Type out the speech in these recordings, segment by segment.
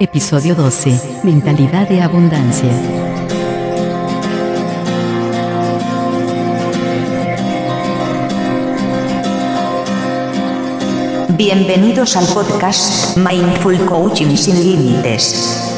Episodio 12. Mentalidad de abundancia. Bienvenidos al podcast Mindful Coaching sin Límites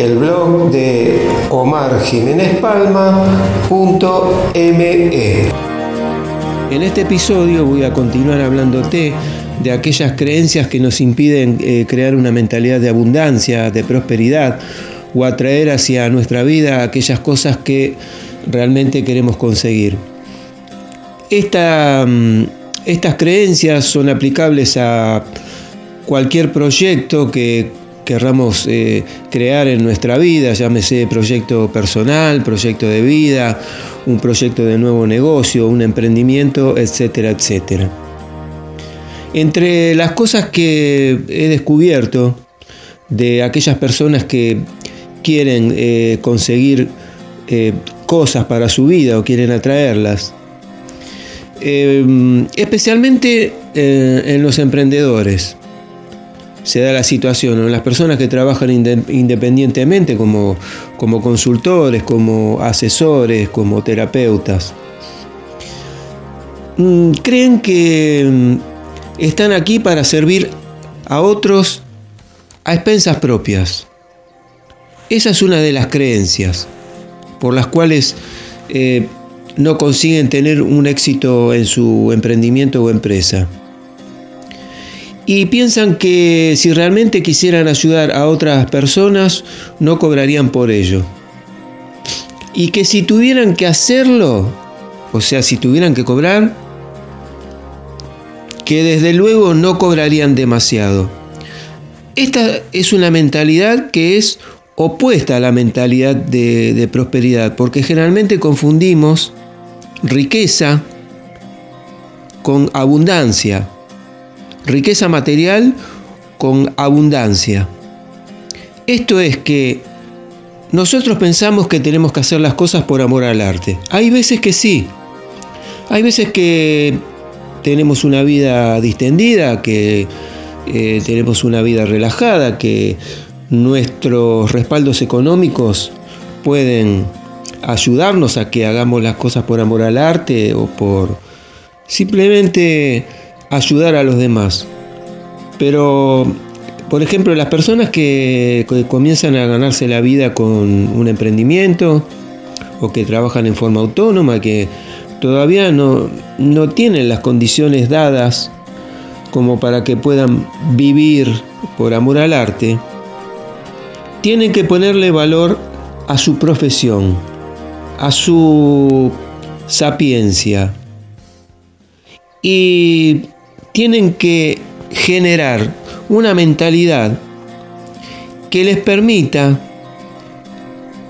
el blog de omarjiménezpalma.me. En este episodio voy a continuar hablándote de aquellas creencias que nos impiden eh, crear una mentalidad de abundancia, de prosperidad o atraer hacia nuestra vida aquellas cosas que realmente queremos conseguir. Mm, estas creencias son aplicables a cualquier proyecto que querramos eh, crear en nuestra vida, llámese proyecto personal, proyecto de vida, un proyecto de nuevo negocio, un emprendimiento, etcétera, etcétera. Entre las cosas que he descubierto de aquellas personas que quieren eh, conseguir eh, cosas para su vida o quieren atraerlas, especialmente en los emprendedores, se da la situación, en las personas que trabajan independientemente como, como consultores, como asesores, como terapeutas, mm, creen que mm, están aquí para servir a otros a expensas propias. Esa es una de las creencias por las cuales eh, no consiguen tener un éxito en su emprendimiento o empresa y piensan que si realmente quisieran ayudar a otras personas no cobrarían por ello. Y que si tuvieran que hacerlo, o sea, si tuvieran que cobrar, que desde luego no cobrarían demasiado. Esta es una mentalidad que es opuesta a la mentalidad de, de prosperidad, porque generalmente confundimos riqueza con abundancia riqueza material con abundancia. Esto es que nosotros pensamos que tenemos que hacer las cosas por amor al arte. Hay veces que sí. Hay veces que tenemos una vida distendida, que eh, tenemos una vida relajada, que nuestros respaldos económicos pueden ayudarnos a que hagamos las cosas por amor al arte o por simplemente ayudar a los demás. Pero, por ejemplo, las personas que, comienzan a ganarse la vida con un emprendimiento o que trabajan en forma autónoma, que todavía no, no tienen las condiciones dadas como para que puedan vivir por amor al arte, tienen que ponerle valor a su profesión, a su sapiencia. Y tienen que generar una mentalidad que les permita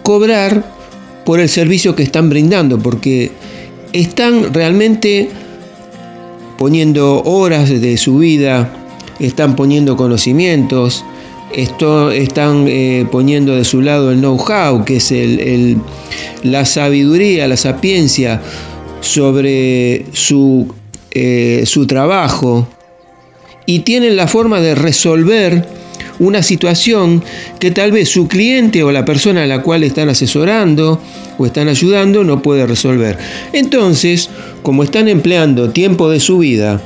cobrar por el servicio que están brindando, porque están realmente poniendo horas de su vida, están poniendo conocimientos, están eh, poniendo de su lado el know-how, que es la sabiduría, la sapiencia sobre su eh, su trabajo y tienen la forma de resolver una situación que tal vez su cliente o la persona a la cual están asesorando o están ayudando no puede resolver. Entonces, como están empleando tiempo de su vida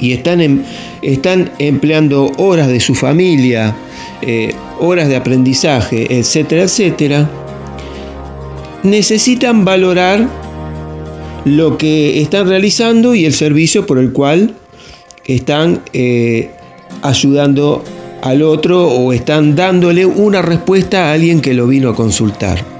y están, em, están empleando horas de su familia, eh, horas de aprendizaje, etcétera, etcétera, necesitan valorar lo que están realizando y el servicio por el cual están eh, ayudando al otro o están dándole una respuesta a alguien que lo vino a consultar.